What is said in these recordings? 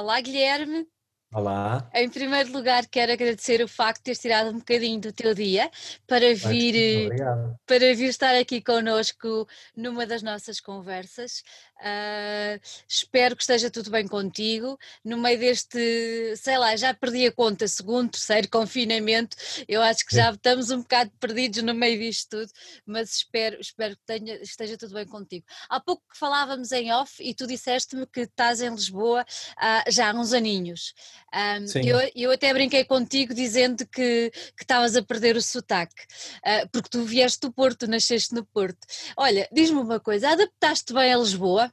Olá, Guilherme. Olá. Em primeiro lugar, quero agradecer o facto de teres tirado um bocadinho do teu dia para vir, eh, para vir estar aqui connosco numa das nossas conversas. Uh, espero que esteja tudo bem contigo. No meio deste, sei lá, já perdi a conta, segundo, terceiro confinamento, eu acho que já estamos um bocado perdidos no meio disto tudo, mas espero, espero que tenha, esteja tudo bem contigo. Há pouco falávamos em off e tu disseste-me que estás em Lisboa uh, já há uns aninhos. Um, eu, eu até brinquei contigo dizendo que estavas a perder o sotaque, uh, porque tu vieste do Porto, nasceste no Porto. Olha, diz-me uma coisa, adaptaste bem a Lisboa?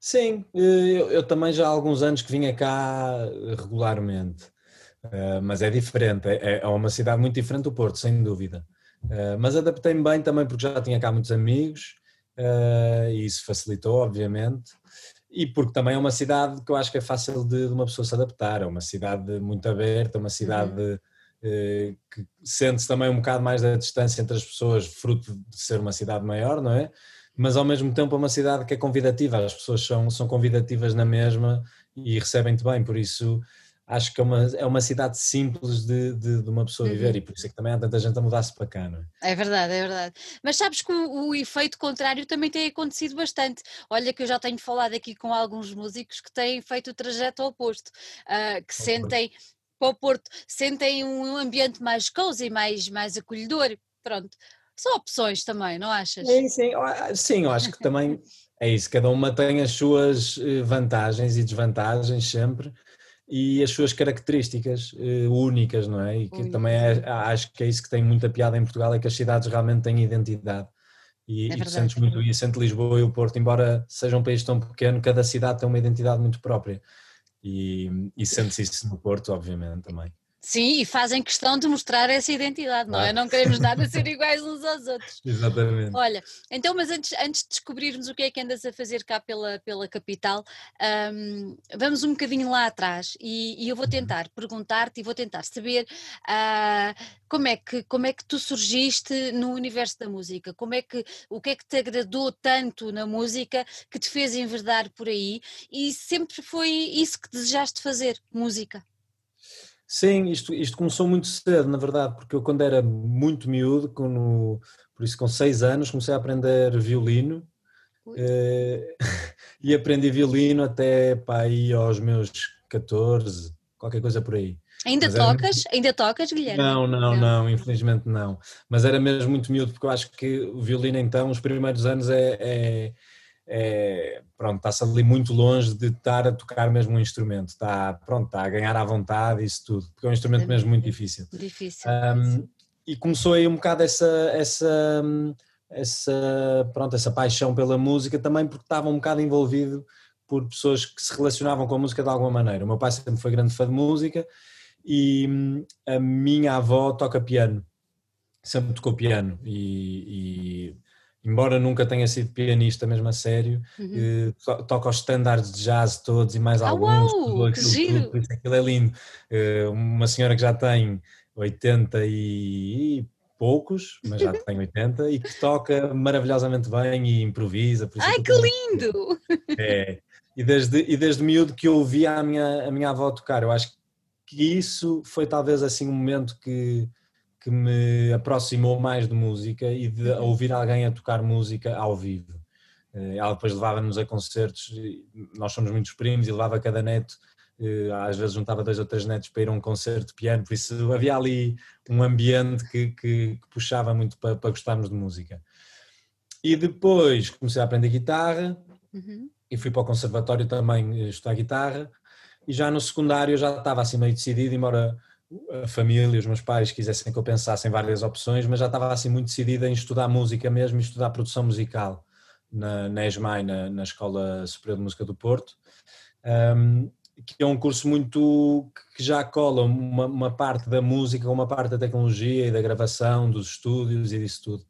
Sim, eh, eu, eu, também já há alguns anos que vinha cá regularmente, uh, mas é diferente, é, é, uma cidade muito diferente do Porto, sem dúvida. Uh, mas adaptei-me bem também porque já tinha cá muitos amigos uh, e isso facilitou, obviamente. E porque também é uma cidade que eu acho que é fácil de, de uma pessoa se adaptar, é uma cidade muito aberta, uma cidade uhum. que sente-se também um bocado mais da distância entre as pessoas, fruto de ser uma cidade maior, não é? mas ao mesmo tempo é uma cidade que é convidativa, as pessoas são, são convidativas na mesma e recebem-te bem, por isso acho que é uma, é uma cidade simples de, de, de uma pessoa uhum. viver e por isso é que também há tanta gente a mudar-se para cá, não é? É verdade, é verdade. Mas sabes que o, o, efeito contrário também tem acontecido bastante. Olha que eu já tenho falado aqui com alguns músicos que têm feito o trajeto oposto, uh, que sentem para o Porto, sentem um ambiente mais cozy, mais, mais acolhedor, pronto são opções também, não achas? Sim, sim, sim, eu acho que também é isso, cada uma tem as suas eh, vantagens e desvantagens sempre e as suas características uh, únicas, não é? E que também é, acho que é isso que tem muita piada em Portugal, é que as cidades realmente têm identidade. E, é e tu sentes muito isso entre Lisboa e o Porto, embora seja um país tão pequeno, cada cidade tem uma identidade muito própria. E, e sentes isso no Porto, obviamente, também. Sim, e fazem questão de mostrar essa identidade, não é? Não queremos nada ser iguais uns aos outros. Exatamente. Olha, então, mas antes, antes de descobrirmos o que é que andas a fazer cá pela, pela capital, um, vamos um bocadinho lá atrás e, e eu vou uhum. tentar perguntar-te e vou tentar saber uh, como, é que, como é que tu surgiste no universo da música, como é que, o que é que te agradou tanto na música que te fez enverdar por aí e sempre foi isso que desejaste fazer, música. Sim, isto, isto começou muito cedo, na verdade, porque eu quando era muito miúdo, quando, por isso com seis anos, comecei a aprender violino eh, e aprendi violino até para aí aos meus 14, qualquer coisa por aí. Ainda Mas tocas? Era... Ainda tocas, Guilherme? Não, não, não, não, infelizmente não. Mas era mesmo muito miúdo, porque eu acho que o violino então, os primeiros anos é, é é, pronto, está-se ali muito longe de estar a tocar mesmo um instrumento, está, pronto, está a ganhar à vontade isso tudo, porque é um instrumento mesmo muito difícil. Difícil. Um, e começou aí um bocado essa, essa, essa, pronto, essa paixão pela música também porque estava um bocado envolvido por pessoas que se relacionavam com a música de alguma maneira. O meu pai sempre foi grande fã de música e hum, a minha avó toca piano, sempre tocou piano e, e embora nunca tenha sido pianista mesmo a sério, uhum. uh, toca os standards de jazz todos e mais ah, alguns, uau, tudo aquilo, tudo, por isso aquilo é lindo. Uh, uma senhora que já tem 80 e poucos, mas já tem 80, e que toca maravilhosamente bem e improvisa. Ai, que lindo! É, e desde, e desde miúdo que eu ouvia a minha, a minha avó tocar, eu acho que isso foi talvez assim um momento que que me aproximou mais de música e de uhum. ouvir alguém a tocar música ao vivo. Eh, ela depois levava-nos a concertos, nós somos muitos primos e levava cada neto, eh, às vezes juntava dois ou três netos para ir a um concerto de piano, por isso havia ali um ambiente que, que, que puxava muito para, para, gostarmos de música. E depois comecei a aprender guitarra uhum. e fui para o conservatório também estudar guitarra e já no secundário já estava assim meio decidido, embora a família, os meus pais quisessem que eu pensasse em várias opções, mas já estava assim muito decidida em estudar música mesmo e estudar produção musical na, na ESMAI, na, na Escola Superior de Música do Porto, um, que é um curso muito que já cola uma, uma, parte da música, uma parte da tecnologia e da gravação, dos estúdios e disso tudo.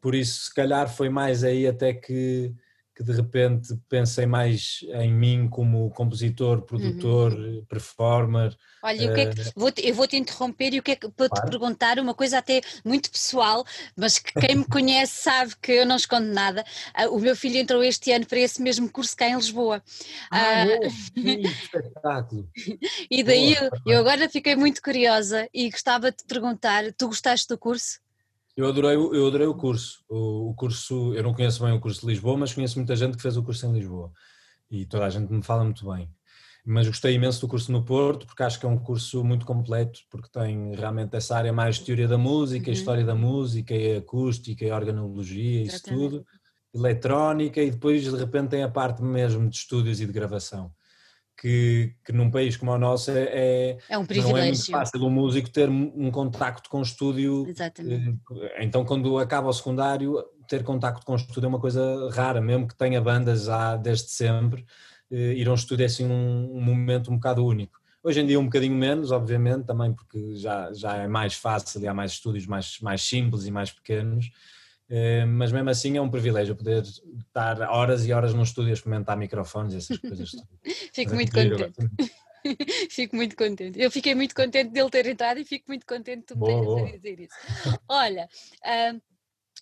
Por isso, se calhar foi mais aí até que, que de repente pensei mais em mim como compositor, produtor, uhum. performer. Olha, uh... que é que, eh, vou eu vou-te interromper e o que é que vou-te claro. perguntar uma coisa até muito pessoal, mas que quem me conhece sabe que eu não escondo nada. Uh, o meu filho entrou este ano para esse mesmo curso cá em Lisboa. Ah, uh... que espetáculo! e daí eu, eu agora fiquei muito curiosa e gostava de te perguntar: tu gostaste do curso? Eu adorei, eu adorei o curso. O, o, curso, eu não conheço bem o curso de Lisboa, mas conheço muita gente que fez o curso em Lisboa. E toda a gente me fala muito bem. Mas gostei imenso do curso no Porto, porque acho que é um curso muito completo, porque tem realmente essa área mais de teoria da música, uhum. história da música, e acústica, e organologia, isso tudo, eletrónica, e depois de repente tem a parte mesmo de estúdios e de gravação que, que num país como o nosso é, é, é um privilégio. Não é muito fácil o músico ter um contacto com o estúdio. Exatamente. Eh, então, quando acaba o secundário, ter contacto com o estúdio é uma coisa rara, mesmo que tenha bandas já desde sempre, eh, ir a um estúdio é assim um, um momento um bocado único. Hoje em dia um bocadinho menos, obviamente, também porque já, já é mais fácil e há mais estúdios mais, mais simples e mais pequenos, mas mesmo assim é um privilégio poder estar horas e horas num estúdio a experimentar microfones e essas coisas. fico muito contente. fico muito contente. Eu fiquei muito contente dele ter entrado e fico muito contente de tu me dizer isso. Olha, uh,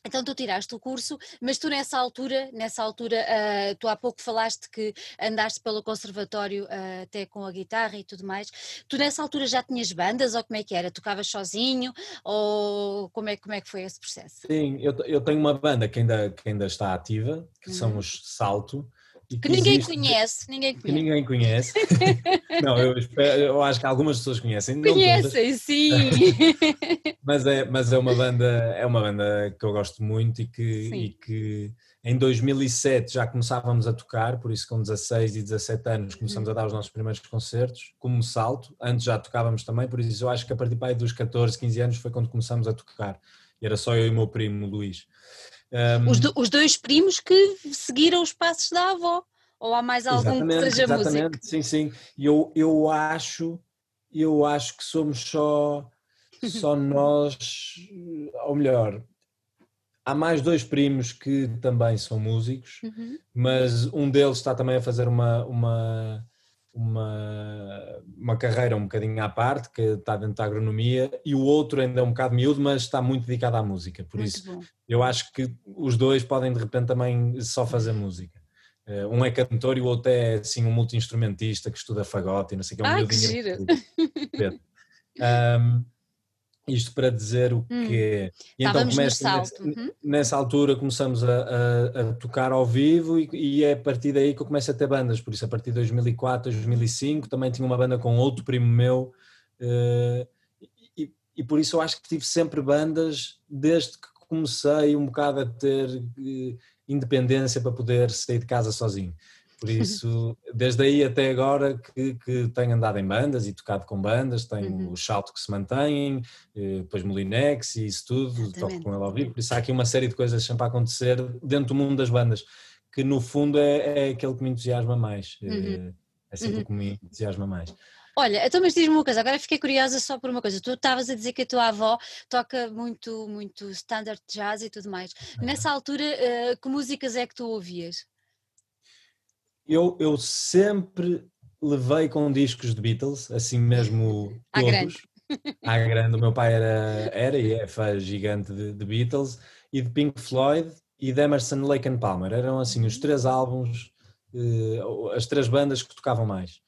então tu tiraste o curso, mas tu nessa altura, nessa altura, uh, tu há pouco falaste que andaste pelo conservatório uh, até com a guitarra e tudo mais. Tu nessa altura já tinhas bandas ou como é que era? Tocavas sozinho ou como é, como é que foi esse processo? Sim, eu, eu tenho uma banda que ainda, que ainda está ativa, que uhum. são os Salto, que, que, ninguém existe, conhece, ninguém conhece. Que ninguém conhece. não, eu, espero, eu, acho que algumas pessoas conhecem. Conhecem, sim. mas, é, mas é uma banda, é uma banda que eu gosto muito e que, e que em 2007 já começávamos a tocar, por isso com 16 e 17 anos começamos a dar os nossos primeiros concertos, como salto, antes já tocávamos também, por isso eu acho que a partir dos 14, 15 anos foi quando começamos a tocar, e era só eu e o meu primo Luís. Um, os, do, os, dois primos que seguiram os passos da avó, ou há mais algum que seja exatamente, músico? Sim, sim. Eu, eu acho, eu acho que somos só, só nós, ou melhor, há mais dois primos que também são músicos, uhum. mas um deles está também a fazer uma, uma uma, uma carreira um bocadinho à parte, que está dentro da agronomia, e o outro ainda é um bocado miúdo, mas está muito dedicado à música. Por muito isso, bom. eu acho que os dois podem de repente também só fazer música. Eh, um é cantor e o outro é assim um multi-instrumentista que estuda fagote e não sei o que. É um ah, que giro! um, isto para dizer o hum. que é. E então começa, nessa, uhum. nessa, altura começamos a, a, a tocar ao vivo e, e, é a partir daí que eu começo a ter bandas, por isso a partir de 2004, 2005 também tinha uma banda com outro primo meu uh, e, e, por isso eu acho que tive sempre bandas desde que comecei um bocado a ter uh, independência para poder sair de casa sozinho. Por isso, desde aí até agora que, que tenho andado em bandas e tocado com bandas, tenho uhum. o Salto que se mantém, eh, depois Molinex e isso tudo, Exatamente. toco com ele ao vivo. Por isso há aqui uma série de coisas sempre a acontecer dentro do mundo das bandas, que no fundo é, é aquele que me entusiasma mais. Eh, uhum. É sempre uhum. o que me entusiasma mais. Olha, então mas diz-me uma coisa, agora fiquei curiosa só por uma coisa. Tu estavas a dizer que a tua avó toca muito, muito standard jazz e tudo mais. Nessa altura, uh, que músicas é que tu ouvias? Eu, eu sempre levei com discos de Beatles, assim mesmo à grande. À grande. O meu pai era, era e é fã gigante de, de, Beatles e de Pink Floyd e de Emerson, Lake and Palmer. Eram assim os três álbuns, uh, as três bandas que tocavam mais.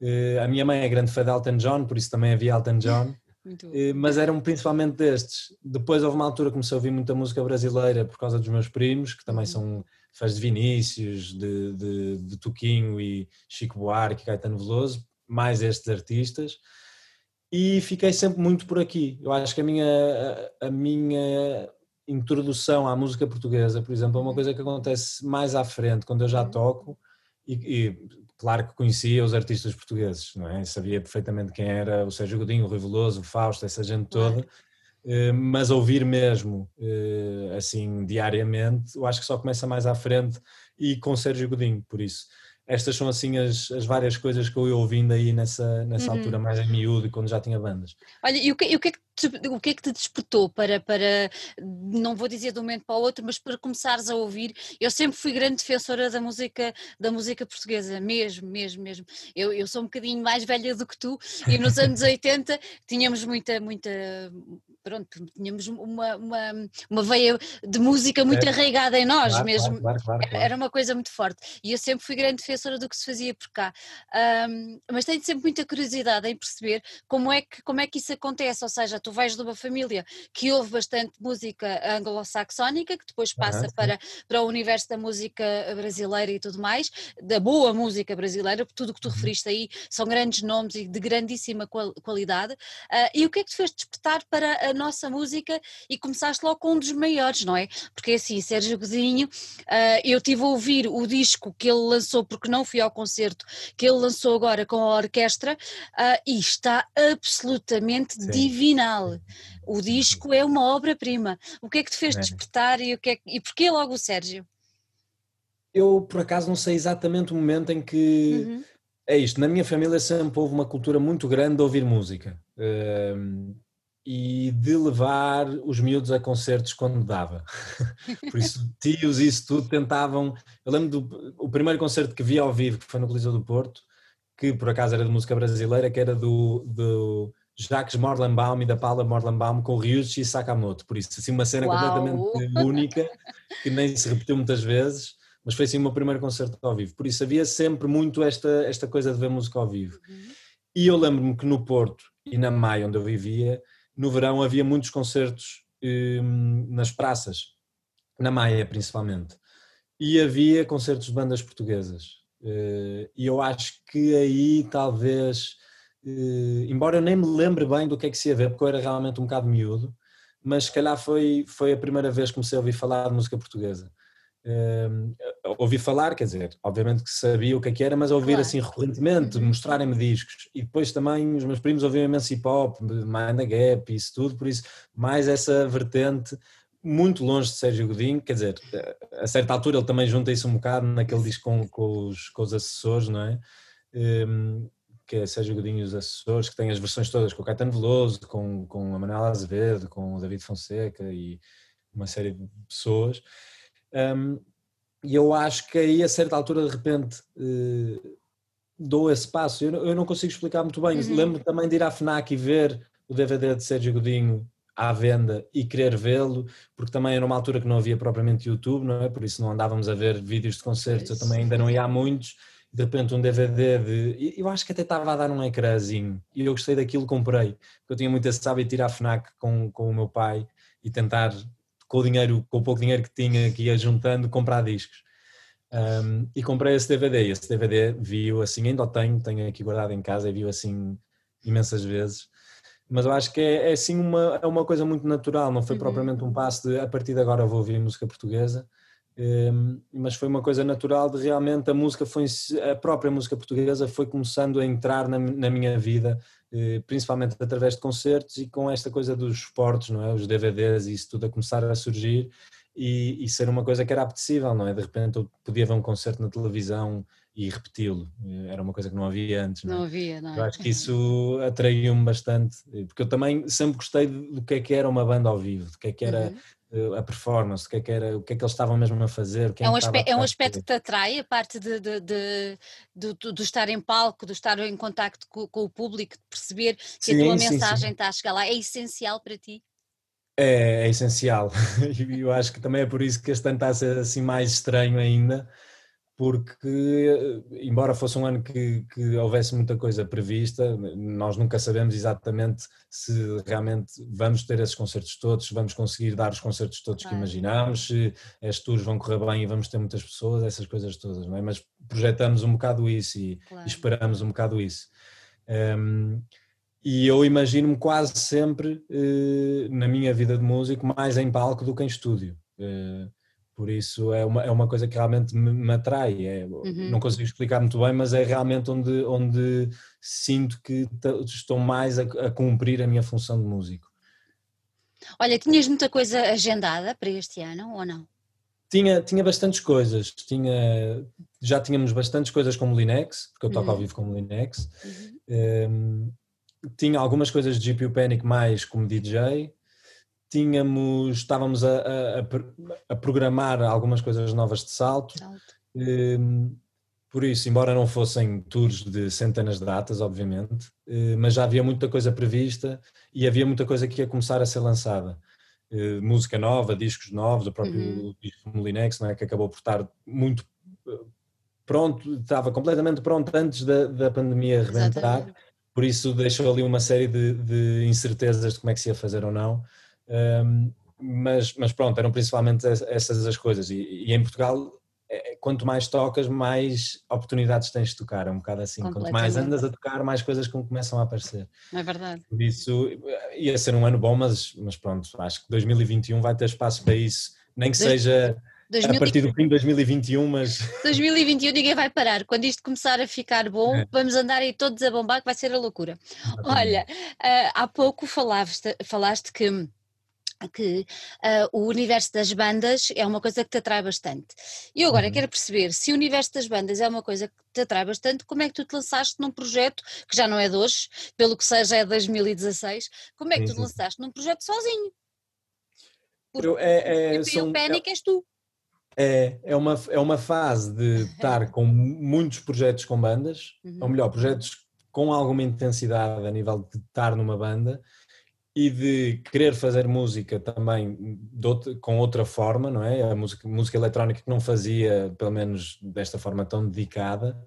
Uh, a minha mãe é grande fã de Elton John, por isso também havia Elton John. Uh, mas eram principalmente destes. Depois houve uma altura que comecei a ouvir muita música brasileira por causa dos meus primos, que também uhum. são faz de Vinícius, de, de, de Tuquinho e Chico Buarque, Caetano Veloso, mais estes artistas, e fiquei sempre muito por aqui. Eu acho que a minha, a, a minha introdução à música portuguesa, por exemplo, é uma coisa que acontece mais à frente, quando eu já uhum. toco, e, e claro que conhecia os artistas portugueses, não é? Sabia perfeitamente quem era o Sérgio Godinho, o Rui Veloso, o Fausto, essa gente toda, mas ouvir mesmo eh, assim diariamente, eu acho que só começa mais à frente e com Sérgio Godinho, por isso. estas são assim as, as, várias coisas que eu ia ouvindo aí nessa, nessa uhum. altura mais em miúdo, quando já tinha bandas. Olha, e o que, e o que é que te, o que é que te despertou para, para, não vou dizer de um momento para o outro, mas para começares a ouvir? Eu sempre fui grande defensora da música, da música portuguesa, mesmo, mesmo, mesmo. Eu, eu sou um bocadinho mais velha do que tu e nos anos 80 tínhamos muita, muita, pronto, tínhamos uma, uma, uma veia de música muito é. arraigada em nós claro, mesmo. Claro, claro, Era uma coisa muito forte. E eu sempre fui grande defensora do que se fazia por cá. Um, mas tenho sempre muita curiosidade em perceber como é, que, como é que isso acontece. Ou seja, tu vais de uma família que ouve bastante música anglo-saxónica, que depois passa uhum, para, para o universo da música brasileira e tudo mais, da boa música brasileira, porque tudo o que tu uhum. referiste aí são grandes nomes e de grandíssima qualidade. Uh, e o que é que te fez despertar para a nossa música e começaste logo com um dos maiores, não é? Porque assim, Sérgio Godinho, uh, eu tive a ouvir o disco que ele lançou, porque não fui ao concerto, que ele lançou agora com a orquestra, uh, e está absolutamente Sim. divinal. O disco é uma obra-prima. O que é que te fez é. despertar e, o que é, e porquê logo o Sérgio? Eu, por acaso, não sei exatamente o momento em que. Uhum. É isto, na minha família sempre houve uma cultura muito grande de ouvir música. Uh, e de levar os miúdos a concertos quando dava. Por isso, tios e isso tudo tentavam. Eu lembro do o primeiro concerto que vi ao vivo, que foi no Coliseu do Porto, que por acaso era de música brasileira, que era do, do Jacques Morlenbaum e da Paula Morlenbaum com Ryuichi Sakamoto. Por isso, assim, uma cena Uau. completamente única, que nem se repetiu muitas vezes, mas foi assim o meu primeiro concerto ao vivo. Por isso, havia sempre muito esta, esta coisa de ver música ao vivo. Uhum. E eu lembro-me que no Porto e na Maia, onde eu vivia, no verão havia muitos concertos hum, nas praças, na Maia principalmente, e havia concertos de bandas portuguesas. Uh, e eu acho que aí talvez, uh, embora eu nem me lembre bem do que é que se ia ver, porque eu era realmente um bocado miúdo, mas se calhar foi, foi a primeira vez que comecei a ouvir falar de música portuguesa. Uh, ouvi falar, quer dizer, obviamente que sabia o que, é que era, mas ouvir claro. assim recorrentemente, uhum. mostrarem-me discos. E depois também os meus primos ouviam imenso hip hop, Mind the Gap, isso tudo, por isso, mais essa vertente, muito longe de Sérgio Godinho, quer dizer, a certa altura ele também junta isso um bocado naquele disco com, com, os, com os assessores, não é? Um, que é Sérgio Godinho e os assessores, que tem as versões todas com o Caetano Veloso, com, com a Manuela Azevedo, com o David Fonseca e uma série de pessoas. Um, e eu acho que aí a certa altura de repente uh, dou esse passo. Eu, eu, não consigo explicar muito bem. Uhum. Lembro também de ir à FNAC e ver o DVD de Sérgio Godinho à venda e querer vê-lo, porque também era uma altura que não havia propriamente YouTube, não é? Por isso não andávamos a ver vídeos de concertos, eu também ainda não ia a muitos. De repente um DVD de. Eu acho que até estava a dar um ecrãzinho e eu gostei daquilo, comprei. Porque eu tinha muito esse hábito de ir à FNAC com, com o meu pai e tentar com o dinheiro, com o pouco dinheiro que tinha, que ia juntando, comprar discos. Um, e comprei esse DVD. Esse DVD viu assim, ainda o tenho, tenho aqui guardado em casa e viu assim imensas vezes. Mas eu acho que é, é assim uma, é uma coisa muito natural, não foi uhum. propriamente um passo de a partir de agora vou ouvir música portuguesa, um, mas foi uma coisa natural de realmente a música foi, a própria música portuguesa foi começando a entrar na, na minha vida principalmente através de concertos e com esta coisa dos esportes, não é? Os DVDs e isso tudo a começar a surgir e, e, ser uma coisa que era apetecível, não é? De repente eu podia ver um concerto na televisão e repeti-lo, eh, era uma coisa que não havia antes. Não, é? não havia, não é? Eu acho que isso atraiu-me bastante, porque eu também sempre gostei do que é que era uma banda ao vivo, do que é que era uhum a performance, o que é que, era, o que, é que eles estavam mesmo a fazer. É, é, um aspecto, é um aspecto que te atrai, a parte de, de, de, de, de estar em palco, de estar em contacto com, com o público, de perceber que sim, a tua sim, mensagem sim. está a chegar lá, é essencial para ti? É, é essencial. E eu acho que também é por isso que este ano está a ser assim mais estranho ainda, porque, embora fosse um ano que, que, houvesse muita coisa prevista, nós nunca sabemos exatamente se realmente vamos ter esses concertos todos, se vamos conseguir dar os concertos todos que imaginamos, se as tours vão correr bem e vamos ter muitas pessoas, essas coisas todas, não é? Mas projetamos um bocado isso e, claro. e esperamos um bocado isso. Um, e eu imagino-me quase sempre, uh, na minha vida de músico, mais em palco do que em estúdio. Uh, por isso é uma, é uma coisa que realmente me, me atrai. É, uhum. Não consigo explicar muito bem, mas é realmente onde, onde sinto que estou mais a, a cumprir a minha função de músico. Olha, tinhas muita coisa agendada para este ano ou não? tinha, tinha bastantes coisas. Tinha, já tínhamos bastantes coisas como Linux, porque eu toco uhum. ao vivo como Linux. Uhum. Um, tinha algumas coisas de GPU Panic mais como DJ. Tínhamos, estávamos a, a, a programar algumas coisas novas de salto. salto. Um, por isso, embora não fossem tours de centenas de datas, obviamente, uh, mas já havia muita coisa prevista e havia muita coisa que ia começar a ser lançada. Uh, música nova, discos novos, o próprio uhum. disco Molinex, não é, que acabou por estar muito eh, pronto, estava completamente pronto antes da, da pandemia rebentar. Exatamente por isso deixou ali uma série de, de, incertezas de como é que se ia fazer ou não. Um, mas, mas pronto, eram principalmente essas as coisas. E, e, em Portugal, é, quanto mais tocas, mais oportunidades tens de tocar. É um bocado assim. Quanto mais andas a tocar, mais coisas começam a aparecer. É verdade. Por isso, ia ser um ano bom, mas, mas pronto, acho que 2021 vai ter espaço para isso. Nem que seja 2020... a partir do fim de 2021, mas. 2021 ninguém vai parar. Quando isto começar a ficar bom, é. vamos andar aí todos a bombar, que vai ser a loucura. Olha, uh, há pouco falaste, falaste que que uh, o universo das bandas é uma coisa que te atrai bastante. E eu agora uhum. quero perceber, se o universo das bandas é uma coisa que te atrai bastante, como é que tu te lançaste num projeto, que já não é de hoje, pelo que seja é 2016, como é que tu te lançaste num projeto sozinho? Porque eu, é, é, o são, Panic é, és tu. É, é, uma, é uma fase de estar com muitos projetos com bandas, uhum. ou melhor, projetos com alguma intensidade a nível de estar numa banda e de querer fazer música também com outra forma, não é? A música, música eletrónica que não fazia, pelo menos desta forma tão dedicada,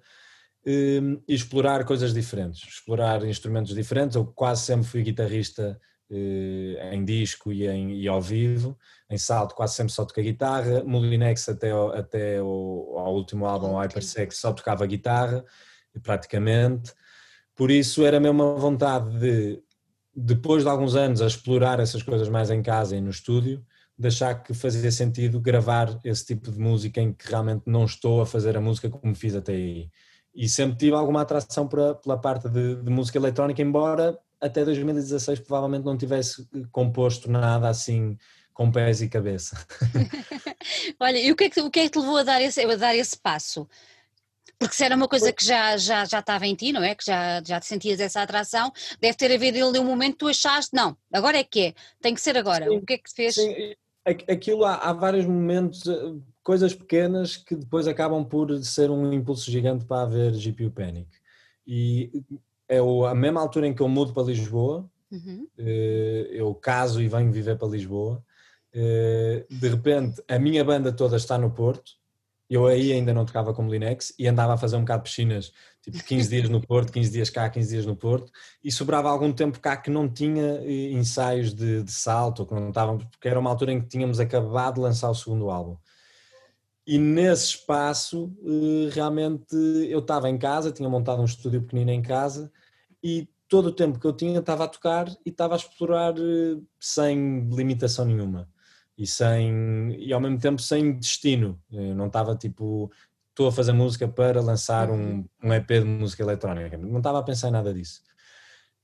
hum, e explorar coisas diferentes, explorar instrumentos diferentes. Eu quase sempre fui guitarrista eh, em disco e, em, e ao vivo. Em salto quase sempre só toquei guitarra. Molinex até, até o, ao último álbum, Hypersex, só tocava guitarra, praticamente. Por isso era mesmo uma vontade de, depois de alguns anos a explorar essas coisas mais em casa e no estúdio, de achar que fazia sentido gravar esse tipo de música em que realmente não estou a fazer a música como fiz até aí. E sempre tive alguma atração pela, pela parte de, de música eletrónica, embora até 2016 provavelmente não tivesse composto nada assim com pés e cabeça. Olha, e o que, é que, o que é que te levou a dar esse, a dar esse passo? Porque se era uma coisa que já, já, já estava em ti, não é? Que já, já te sentias essa atração, deve ter havido ali um momento que tu achaste, não, agora é que é, tem que ser agora. Sim, o que é que te fez? Sim, aquilo há, há vários momentos, eh, coisas pequenas que depois acabam por ser um impulso gigante para haver GPU Panic. E é a mesma altura em que eu mudo para Lisboa, uhum. Eh, eu caso e venho viver para Lisboa, eh, de repente a minha banda toda está no Porto, eu aí ainda não tocava como Linux e andava a fazer um bocado de piscinas, tipo 15 dias no Porto, 15 dias cá, 15 dias no Porto, e sobrava algum tempo cá que não tinha eh, ensaios de, de salto, que não estavam, porque era uma altura em que tínhamos acabado de lançar o segundo álbum. E nesse espaço, realmente, eu estava em casa, tinha montado um estúdio pequenino em casa e todo o tempo que eu tinha estava a tocar e estava a explorar eh, sem limitação nenhuma e sem e ao mesmo tempo sem destino eu não estava tipo estou a fazer música para lançar um, uhum. um EP de música eletrónica não estava a pensar em nada disso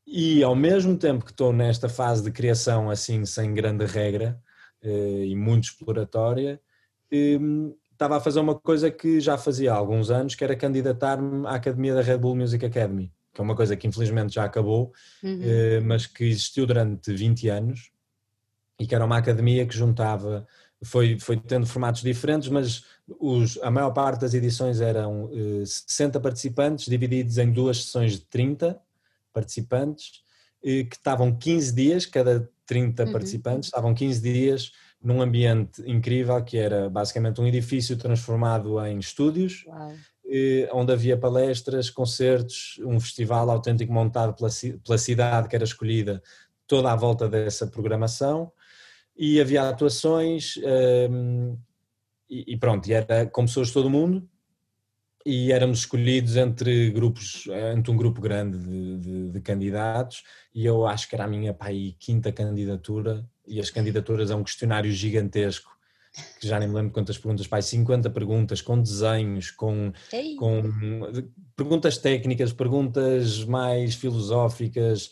e ao mesmo tempo que estou nesta fase de criação assim sem grande regra eh, e muito exploratória ehm, estava a fazer uma coisa que já fazia há alguns anos que era candidatar-me à Academia da Red Bull Music Academy que é uma coisa que infelizmente já acabou, uhum. Eh, mas que existiu durante 20 anos e que era uma academia que juntava, foi, foi tendo formatos diferentes, mas os, a maior parte das edições eram eh, 60 participantes, divididos em duas sessões de 30 participantes, que estavam 15 dias, cada 30 uhum. participantes, estavam 15 dias num ambiente incrível que era basicamente um edifício transformado em estúdios. Uau onde havia palestras, concertos, um festival autêntico montado pela, pela cidade que era escolhida toda à volta dessa programação e havia atuações um, e, e, pronto, e era com pessoas de todo o mundo e éramos escolhidos entre grupos, entre um grupo grande de, de, de candidatos e eu acho que era a minha pai, quinta candidatura e as candidaturas a um questionário gigantesco que já nem me lembro quantas perguntas, pai, 50 perguntas com desenhos, com, com perguntas técnicas, perguntas mais filosóficas,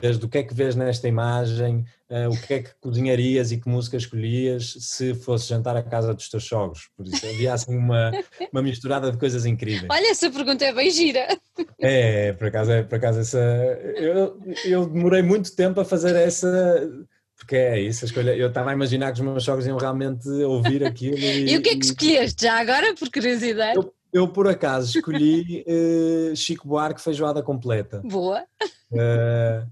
desde o que é que vês nesta imagem, uh, o que é que cozinharias e que música escolhias se fosse jantar à casa dos teus sogros. Por isso havia assim uma, uma misturada de coisas incríveis. Olha, essa pergunta é bem gira. É, por acaso, é, por acaso essa. Eu, eu demorei muito tempo a fazer essa porque é isso, a escolha. Eu estava a imaginar que os meus jogos iam realmente ouvir aquilo. E, e o que é que escolheste já agora, por curiosidade? Eu, eu por acaso escolhi uh, Chico Buarque feijoada completa. Boa. Uh,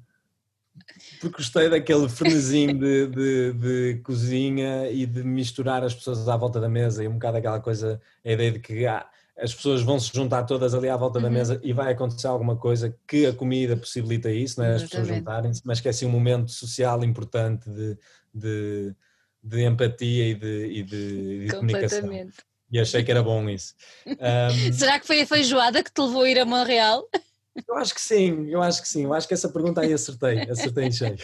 porque gostei daquele frenesim de, de, de, cozinha e de misturar as pessoas à volta da mesa e um bocado aquela coisa, a ideia de que ah, as pessoas vão se juntar todas ali à volta uhum. da mesa e vai acontecer alguma coisa que a comida possibilita isso, não é? as pessoas juntarem-se, mas que é assim um momento social importante de, de, de empatia e de, e de, de comunicação. E achei que era bom isso. Um, Será que foi a feijoada que te levou a ir a Montreal? Eu acho que sim, eu acho que sim. Eu acho que essa pergunta aí acertei, acertei em cheio.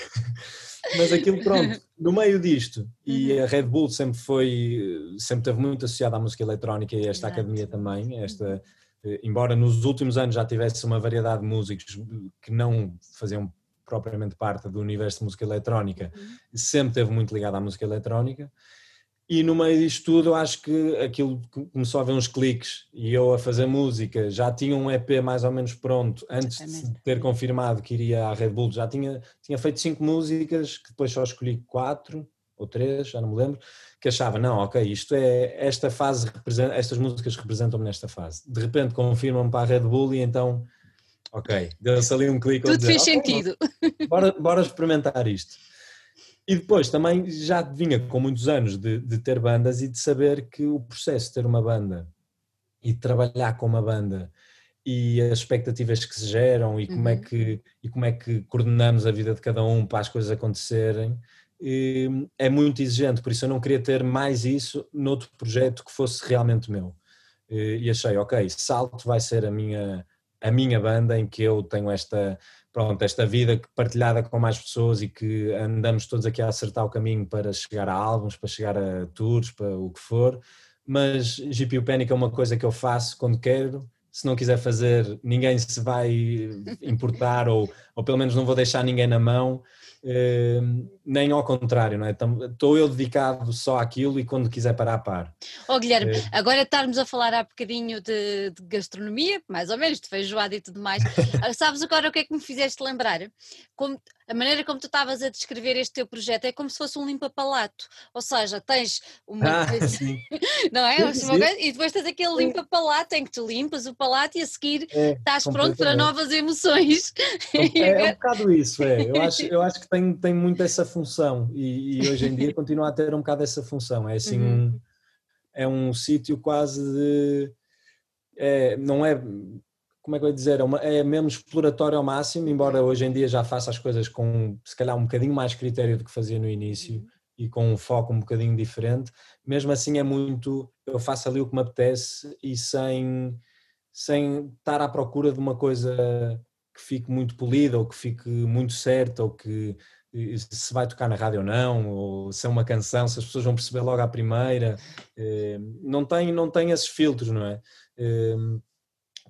Mas aquilo, pronto, no meio disto, e uhum. a Red Bull sempre foi, sempre teve muito associada à música eletrónica e esta Exato. academia também, esta, eh, embora nos últimos anos já tivesse uma variedade de músicos que não faziam propriamente parte do universo de música eletrónica, uhum. sempre teve muito ligado à música eletrónica. E no meio disto tudo, eu acho que aquilo começou a haver uns cliques e eu a fazer música, já tinha um EP mais ou menos pronto, antes de ter confirmado que iria à Red Bull, já tinha, tinha feito cinco músicas, que depois só escolhi quatro ou três, já não me lembro, que achava, não, ok, isto é, esta fase, estas músicas representam-me nesta fase. De repente confirmam-me para a Red Bull e então, ok, deu-se ali um clique. Tudo dizer, fez okay, sentido. Bora, bora experimentar isto. E depois também já vinha com muitos anos de, de, ter bandas e de saber que o processo de ter uma banda e de trabalhar com uma banda e as expectativas que se geram e como, é uhum. é, que, e como é que coordenamos a vida de cada um para as coisas acontecerem é muito exigente, por isso eu não queria ter mais isso noutro projeto que fosse realmente meu. E achei, ok, Salto vai ser a minha, a minha banda em que eu tenho esta pronto, esta vida partilhada com mais pessoas e que andamos todos aqui a acertar o caminho para chegar a álbuns, para chegar a tours, para o que for, mas GPU Panic é uma coisa que eu faço quando quero, se não quiser fazer, ninguém se vai importar ou, ou pelo menos não vou deixar ninguém na mão, eh, nem ao contrário, não é? Estou eu dedicado só àquilo e quando quiser parar, par. Oh Guilherme, é... agora estarmos a falar há bocadinho de, de, gastronomia, mais ou menos, de feijoada e tudo mais, ah, sabes agora o que é que me fizeste lembrar? Como, a maneira como tu estavas a descrever este teu projeto é como se fosse um limpa-palato, ou seja, tens uma ah, coisa, não é? Sim, sim. e depois tens aquele limpa-palato em que tu limpas o palato e a seguir é, estás pronto para novas emoções. É, é um bocado isso, é. Eu acho, eu acho que tem, tem muito essa função e, e, hoje em dia continua a ter um bocado essa função. É assim, uhum. um, é um sítio quase de. É, não é. Como é que eu ia dizer? É, uma, é mesmo exploratório ao máximo, embora hoje em dia já faça as coisas com se calhar um bocadinho mais critério do que fazia no início uhum. e com um foco um bocadinho diferente. Mesmo assim, é muito. Eu faço ali o que me apetece e sem, sem estar à procura de uma coisa que fique muito polida ou que fique muito certa ou que se vai tocar na rádio ou não, ou se é uma canção, se as pessoas vão perceber logo à primeira. Eh, não tem, não tem esses filtros, não é?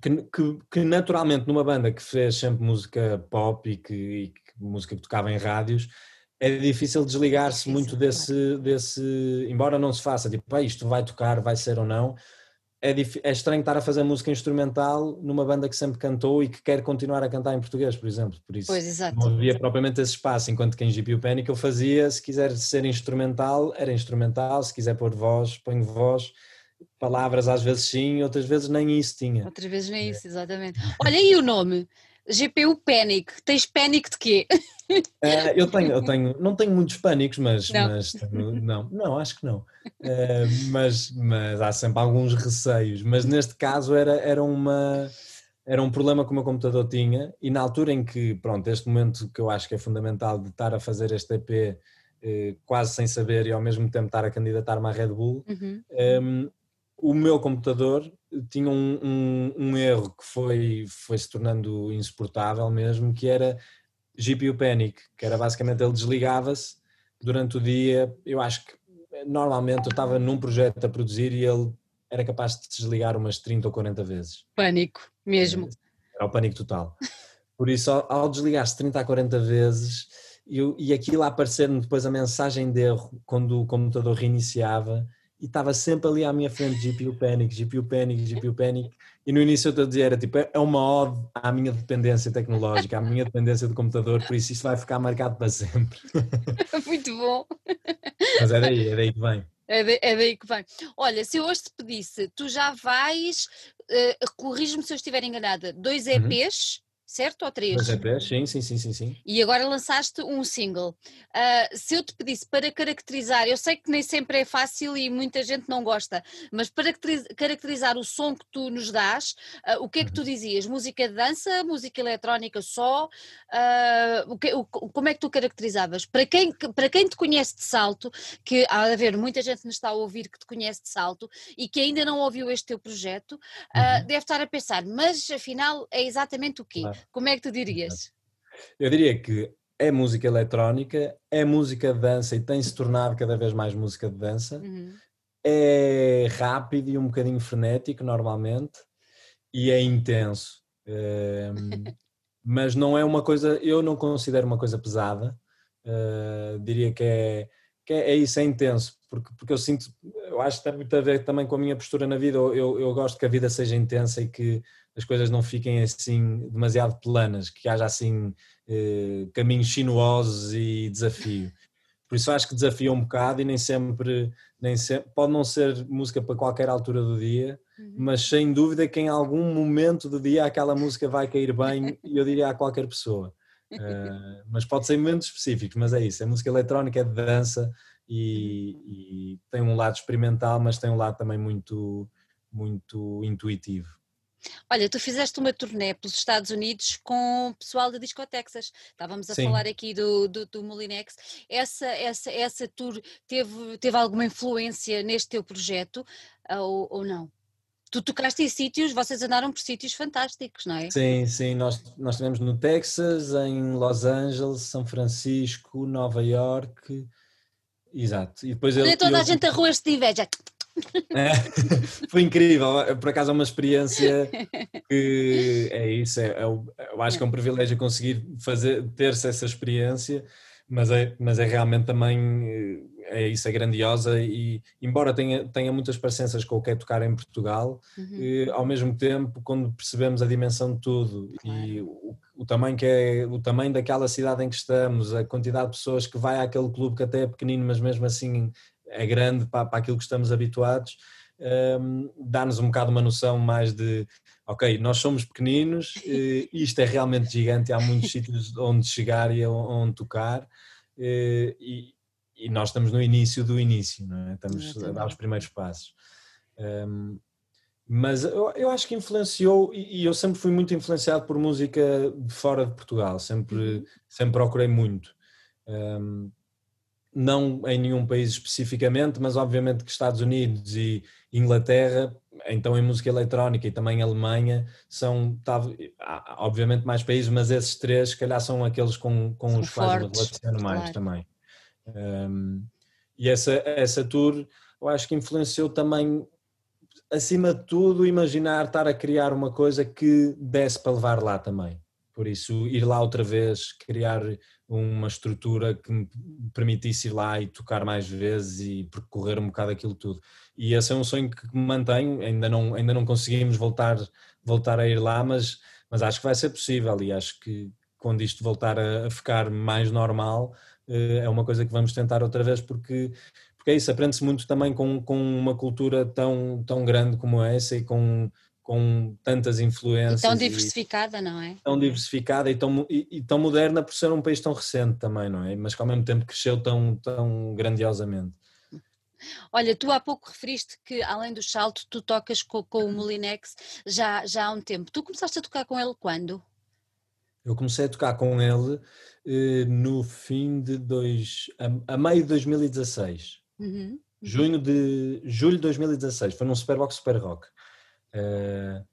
Que, que, que naturalmente numa banda que fez sempre música pop e que, e que música que tocava em rádios, é difícil desligar-se muito desse, desse, embora não se faça, tipo, isto vai tocar, vai ser ou não, é, é, estranho estar a fazer música instrumental numa banda que sempre cantou e que quer continuar a cantar em português, por exemplo. Por isso pois, não havia propriamente esse espaço, enquanto que em GPU Panic eu fazia, se quiser ser instrumental, era instrumental, se quiser pôr voz, ponho voz, palavras às vezes sim, outras vezes nem isso tinha. Outras vezes nem isso, exatamente. Olha aí o nome, GPU Panic, tens pânico de quê? Uh, eu tenho, eu tenho, não tenho muitos pânicos, mas não, mas tenho, não, não, acho que não. Uh, mas, mas há sempre alguns receios. Mas neste caso era, era uma era um problema que o meu computador tinha e na altura em que, pronto, este momento que eu acho que é fundamental de estar a fazer este EP eh, quase sem saber e ao mesmo tempo estar a candidatar-me à Red Bull, uhum. um, ehm, o meu computador tinha um, um, um, erro que foi, foi se tornando insuportável mesmo, que era GPU Panic, que era basicamente ele desligava-se durante o dia, eu acho que normalmente eu estava num projeto a produzir e ele era capaz de desligar umas 30 ou 40 vezes. Pânico, mesmo. Era o pânico total. Por isso, ao, ao desligar-se 30 a 40 vezes eu, e aquilo a aparecer-me depois a mensagem de erro quando o computador reiniciava e estava sempre ali à minha frente GPU Panic, GPU Panic, GPU Panic e no início eu dizia era tipo, é uma ode à minha dependência tecnológica, à minha dependência do computador, por isso isso vai ficar marcado para sempre. Muito bom. Mas é daí, é daí que vem. É, de, é daí que vem. Olha, se eu hoje te pedisse, tu já vais, uh, corrige-me se eu estiver enganada, dois EPs, uhum certo? Ou três? Dois EPs, sim, sim, sim, sim, sim. E agora lançaste um single. Uh, se eu te pedisse para caracterizar, eu sei que nem sempre é fácil e muita gente não gosta, mas para caracterizar o som que tu nos dás, uh, o que é que tu uhum. dizias? Música de dança, música eletrónica só? Uh, o que, o, como é que tu caracterizavas? Para quem, para quem te conhece de salto, que há a ver, muita gente nos está a ouvir que te conhece de salto e que ainda não ouviu este teu projeto, uhum. deve estar a pensar, mas afinal é exatamente o quê? Claro. Como é que tu dirias? Eu diria que é música eletrónica, é música de dança e tem-se tornado cada vez mais música de dança. Uhum. É rápido e um bocadinho frenético normalmente e é intenso. Um, mas não é uma coisa, eu não considero uma coisa pesada. Uh, diria que é, que é, é, isso, é intenso, porque, porque eu sinto, eu acho que tem muito a ver também com a minha postura na vida. Eu, eu, gosto que a vida seja intensa e que as coisas não fiquem assim demasiado planas, que haja assim eh, caminhos sinuosos e desafio. Por isso acho que desafia um bocado e nem sempre, nem sempre pode não ser música para qualquer altura do dia, uhum. mas sem dúvida que em algum momento do dia aquela música vai cair bem, e eu diria a qualquer pessoa. Uh, mas pode ser em momentos específicos, mas é isso, é música eletrónica, é de dança e, e tem um lado experimental, mas tem um lado também muito, muito intuitivo. Olha, tu fizeste uma turnê pelos Estados Unidos com o pessoal da Disco Texas. Estávamos a Sim. falar aqui do, do, do Molinex. Essa, essa, essa tour teve, teve alguma influência neste teu projeto ou, ou não? Tu tocaste em sítios, vocês andaram por sítios fantásticos, não é? Sim, sim, nós, nós estivemos no Texas, em Los Angeles, São Francisco, Nova York, exato. E depois Olha, toda eu, a gente a roer-se de inveja. É, foi incrível, por acaso é uma experiência que é isso, é, é, eu acho que é um privilégio conseguir fazer, ter-se essa experiência, mas é, mas é realmente também, é isso, é grandiosa e embora tenha, tenha muitas parecenças com o que é tocar em Portugal, uhum. e, ao mesmo tempo quando percebemos a dimensão de tudo claro. e o, o, tamanho que é, o tamanho daquela cidade em que estamos, a quantidade de pessoas que vai àquele clube que até é pequenino, mas mesmo assim é grande para, para aquilo que estamos habituados, um, dá-nos um bocado uma noção mais de, ok, nós somos pequeninos, isto é realmente gigante, há muitos sítios onde chegar e onde tocar, e, e, nós estamos no início do início, não é? estamos a dar os primeiros passos. Um, mas eu, eu, acho que influenciou, e, e eu sempre fui muito influenciado por música de fora de Portugal, sempre, uhum. sempre procurei muito. Um, não em nenhum país especificamente, mas obviamente que Estados Unidos e Inglaterra, então em música eletrónica e também Alemanha, são obviamente mais países, mas esses três, se calhar, são aqueles com, com os quais eu relaciono mais claro. também. Um, e essa, essa tour, eu acho que influenciou também, acima de tudo, imaginar estar a criar uma coisa que desse para levar lá também. Por isso, ir lá outra vez, criar uma estrutura que me permitisse ir lá e tocar mais vezes e percorrer um bocado aquilo tudo. E esse é um sonho que me mantenho, ainda não, ainda não conseguimos voltar, voltar a ir lá, mas, mas acho que vai ser possível e acho que quando isto voltar a, a ficar mais normal, eh, é uma coisa que vamos tentar outra vez porque porque é isso, aprende-se muito também com, com uma cultura tão, tão grande como essa e com, com tantas influências. E tão diversificada, e, não é? Tão diversificada e tão, e, e, tão moderna por ser um país tão recente também, não é? Mas que ao mesmo tempo cresceu tão, tão grandiosamente. Olha, tu há pouco referiste que além do salto tu tocas com, com o Molinex já, já há um tempo. Tu começaste a tocar com ele quando? Eu comecei a tocar com ele eh, no fim de dois, a, a meio de 2016. Uhum, uhum. Junho de, julho de 2016, foi num Superbox Super Rock. Uh,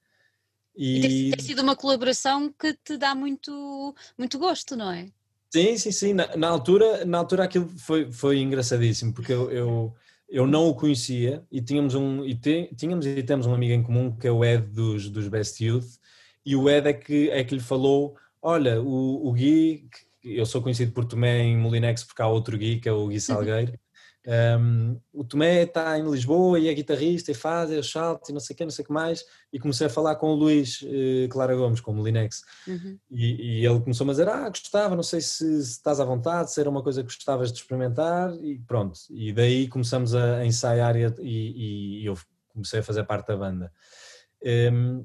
e, e tem, tem, sido uma colaboração que te dá muito, muito gosto, não é? Sim, sim, sim. Na, na altura, na altura aquilo foi, foi engraçadíssimo, porque eu, eu eu não o conhecia e tínhamos um e te, tínhamos e temos um amigo em comum que é o Ed dos, dos Best Youth e o Ed é que, é que lhe falou olha, o, o Gui, eu sou conhecido por Tomé em Molinex porque há outro Gui que é o Gui Salgueiro um, o Tomé está em Lisboa e é guitarrista e faz, é o salto e não sei o que, não sei o que mais. E comecei a falar com o Luís uh, Clara Gomes, com o Linex. Uhum. E, e, ele começou a dizer: Ah, gostava, não sei se, se, estás à vontade, se era uma coisa que gostavas de experimentar. E pronto. E daí começamos a ensaiar e, e, e eu comecei a fazer parte da banda. Um,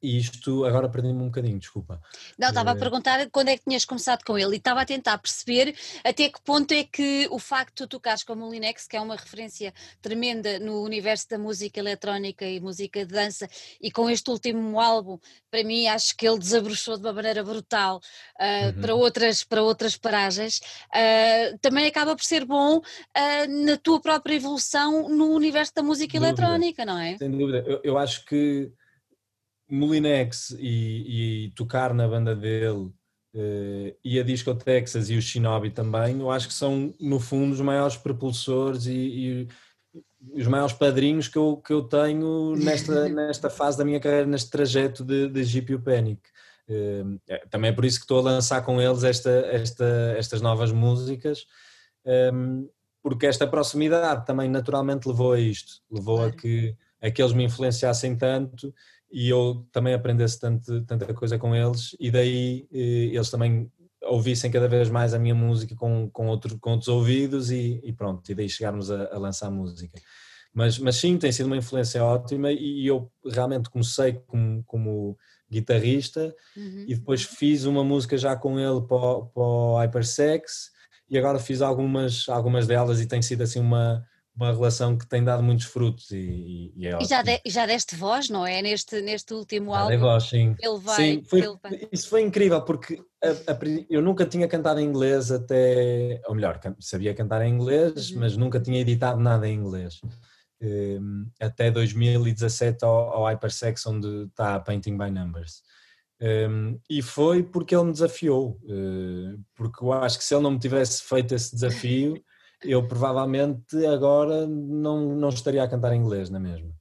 e isto, agora perdi-me um bocadinho, desculpa. Não, estava a eh, perguntar quando é que tinhas começado com ele e estava a tentar perceber até que ponto é que o facto de tu tocares como o Linex, que é uma referência tremenda no universo da música eletrónica e música de dança, e com este último álbum, para mim acho que ele desabrochou de uma maneira brutal uh, uhum. para, outras, para outras paragens, uh, também acaba por ser bom uh, na tua própria evolução no universo da música eletrónica, não é? Sem dúvida, eu, eu acho que Molinex e, e, tocar na banda dele uh, e a Disco Texas e o Shinobi também, eu acho que são no fundo os maiores propulsores e, e os maiores padrinhos que eu, que eu tenho nesta, nesta fase da minha carreira, neste trajeto de, de GPU Panic. Uh, também é por isso que estou a lançar com eles esta, esta, estas novas músicas, ehm, porque esta proximidade também naturalmente levou a isto, levou a que, a que eles me influenciassem tanto e eu também aprendesse tanto, tanta coisa com eles e daí eh, eles também ouvissem cada vez mais a minha música com, com, outro, com outros ouvidos e, e pronto, e daí chegarmos a, a, lançar música. Mas, mas sim, tem sido uma influência ótima e eu realmente comecei como, como guitarrista uhum. e depois fiz uma música já com ele para, o, para o Hypersex e agora fiz algumas, algumas delas e tem sido assim uma, uma relação que tem dado muños frutos e, e é E já, de, já deste voz, não é? Neste, neste último já álbum. voz, sim. Ele vai. Sim, foi, ele vai. Isso foi incrível porque a, a, eu nunca tinha cantado em inglês até. Ou melhor, sabia cantar em inglês, uhum. mas nunca tinha editado nada em inglês. Um, até 2017 ao, ao Hypersex, onde está a Painting by Numbers. Um, e foi porque ele me desafiou, uh, porque eu acho que se ele não me tivesse feito esse desafio, eu provavelmente agora não, não estaria a cantar em inglês, não é mesmo?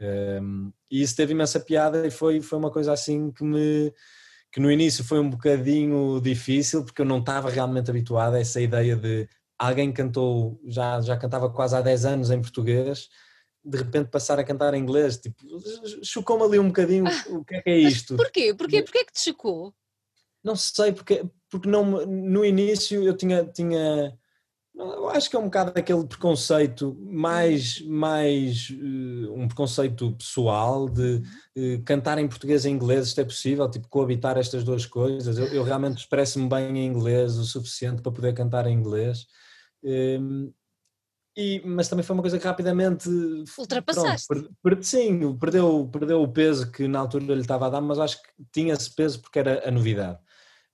Um, e isso teve imensa piada e foi, foi uma coisa assim que me que no início foi um bocadinho difícil porque eu não estava realmente habituado a essa ideia de alguém cantou, já, já cantava quase há 10 anos em português, de repente passar a cantar em inglês, tipo, chocou-me ali um bocadinho o que é que é isto. Porquê? Porquê? Porquê que te chocou? Não sei, porque, porque não, no início eu tinha, tinha eu acho que é um bocado aquele preconceito mais, mais uh, um preconceito pessoal de uh, cantar em português e inglês, isto é possível, tipo coabitar estas duas coisas. Eu, eu realmente expresso-me bem em inglês o suficiente para poder cantar em inglês. Um, e, mas também foi uma coisa que rapidamente ultrapassaste. Pronto, per, per, sim, perdeu, perdeu o peso que na altura lhe estava a dar, mas acho que tinha esse peso porque era a novidade.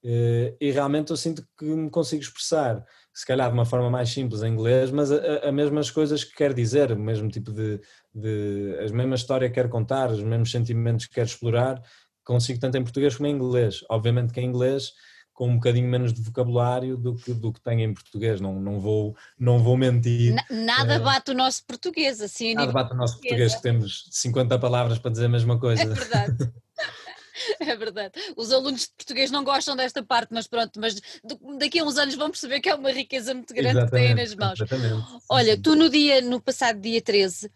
Uh, e realmente eu sinto que me consigo expressar se calhar de uma forma mais simples em inglês, mas a, a mesmas coisas que quer dizer, o mesmo tipo de, de a mesma história que quer contar, os mesmos sentimentos que quer explorar, consigo tanto em português como em inglês. Obviamente que em inglês com um bocadinho menos de vocabulário do que, do que tenho em português, não, não, vou, não vou mentir. Nada bate o nosso português, assim. Nada bate o nosso português, que temos 50 palavras para dizer a mesma coisa. É verdade. É verdade. Os alunos de português não gostam desta parte, mas pronto, mas daqui a uns anos vão perceber que é uma riqueza muito grande exatamente, que têm nas mãos. Exatamente. Olha, tu no dia, no passado dia 13, uh,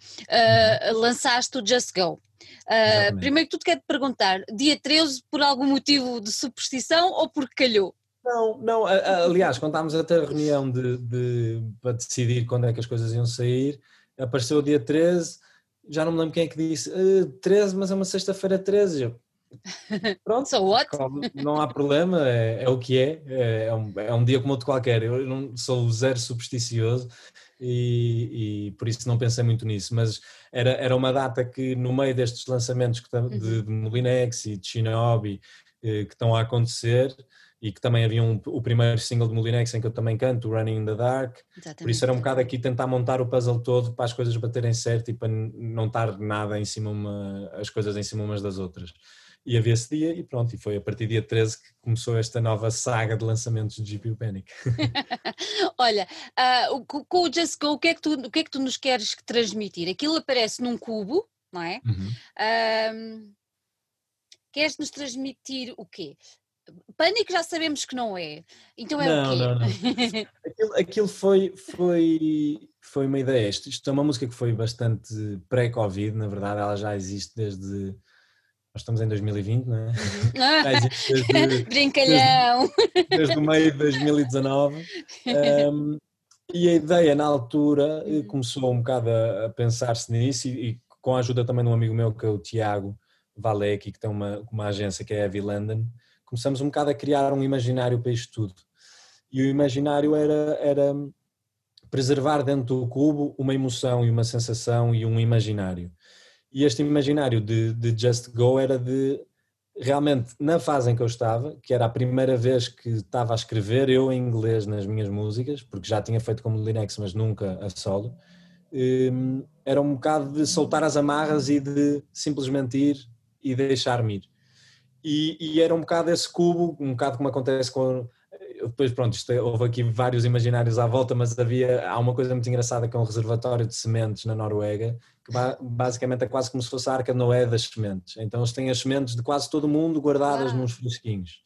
uhum. lançaste o Just Go. Uh, primeiro que tudo quero te perguntar, dia 13 por algum motivo de superstição ou porque calhou? Não, não, aliás, quando estávamos a ter a reunião de, de, para decidir quando é que as coisas iam sair, apareceu o dia 13, já não me lembro quem é que disse, uh, 13, mas é uma sexta-feira 13, eu, Pronto, so what? não há problema, é, é o que é, é, é, um, é um dia como outro qualquer. Eu não sou zero supersticioso e, e, por isso não pensei muito nisso, mas era, era uma data que no meio destes lançamentos que, de, uhum. de Molinex e de Shinobi eh, que estão a acontecer e que também havia um, o primeiro single de Molinex em que eu também canto, Running in the Dark, Exatamente. por isso era um bocado aqui tentar montar o puzzle todo para as coisas baterem certo e para não estar nada em cima uma, as coisas em cima umas das outras. E havia esse dia e pronto, e foi a partir do dia 13 que começou esta nova saga de lançamentos de GPU Panic. Olha, uh, com o Just Go, o que, é que tu, o que é que tu nos queres transmitir? Aquilo aparece num cubo, não é? Uhum. Uh, queres nos transmitir o quê? Pânico já sabemos que não é. Então é não, o quê? Não, não. aquilo, aquilo foi, foi, foi uma ideia. Isto, isto é uma música que foi bastante pré-Covid, na verdade, ela já existe desde. Nós estamos em 2020, não é? Existe desde, Brincalhão! Desde, desde o meio de 2019. Um, e a ideia, na altura, eh, uhum. começou um bocado a, a pensar-se nisso e, e, com a ajuda também de um amigo meu, que é o Tiago Valecki, que tem uma, uma agência que é a Heavy London começamos um bocado a criar um imaginário para isto tudo. E o imaginário era, era preservar dentro do cubo uma emoção e uma sensação e um imaginário. E este imaginário de, de Just Go era de realmente na fase em que eu estava, que era a primeira vez que estava a escrever eu em inglês nas minhas músicas, porque já tinha feito como Linux, mas nunca a solo, hum, era um bocado de soltar as amarras e de simplesmente ir e deixar-me ir. E, e, era um bocado esse cubo, um bocado como acontece com. Depois, pronto, isto, é, houve aqui vários imaginários à volta, mas havia. Há uma coisa muito engraçada que é um reservatório de sementes na Noruega, que basicamente é quase como se fosse a arca de Noé das sementes. Então, eles têm as sementes de quase todo o mundo guardadas ah. nos fresquinhos.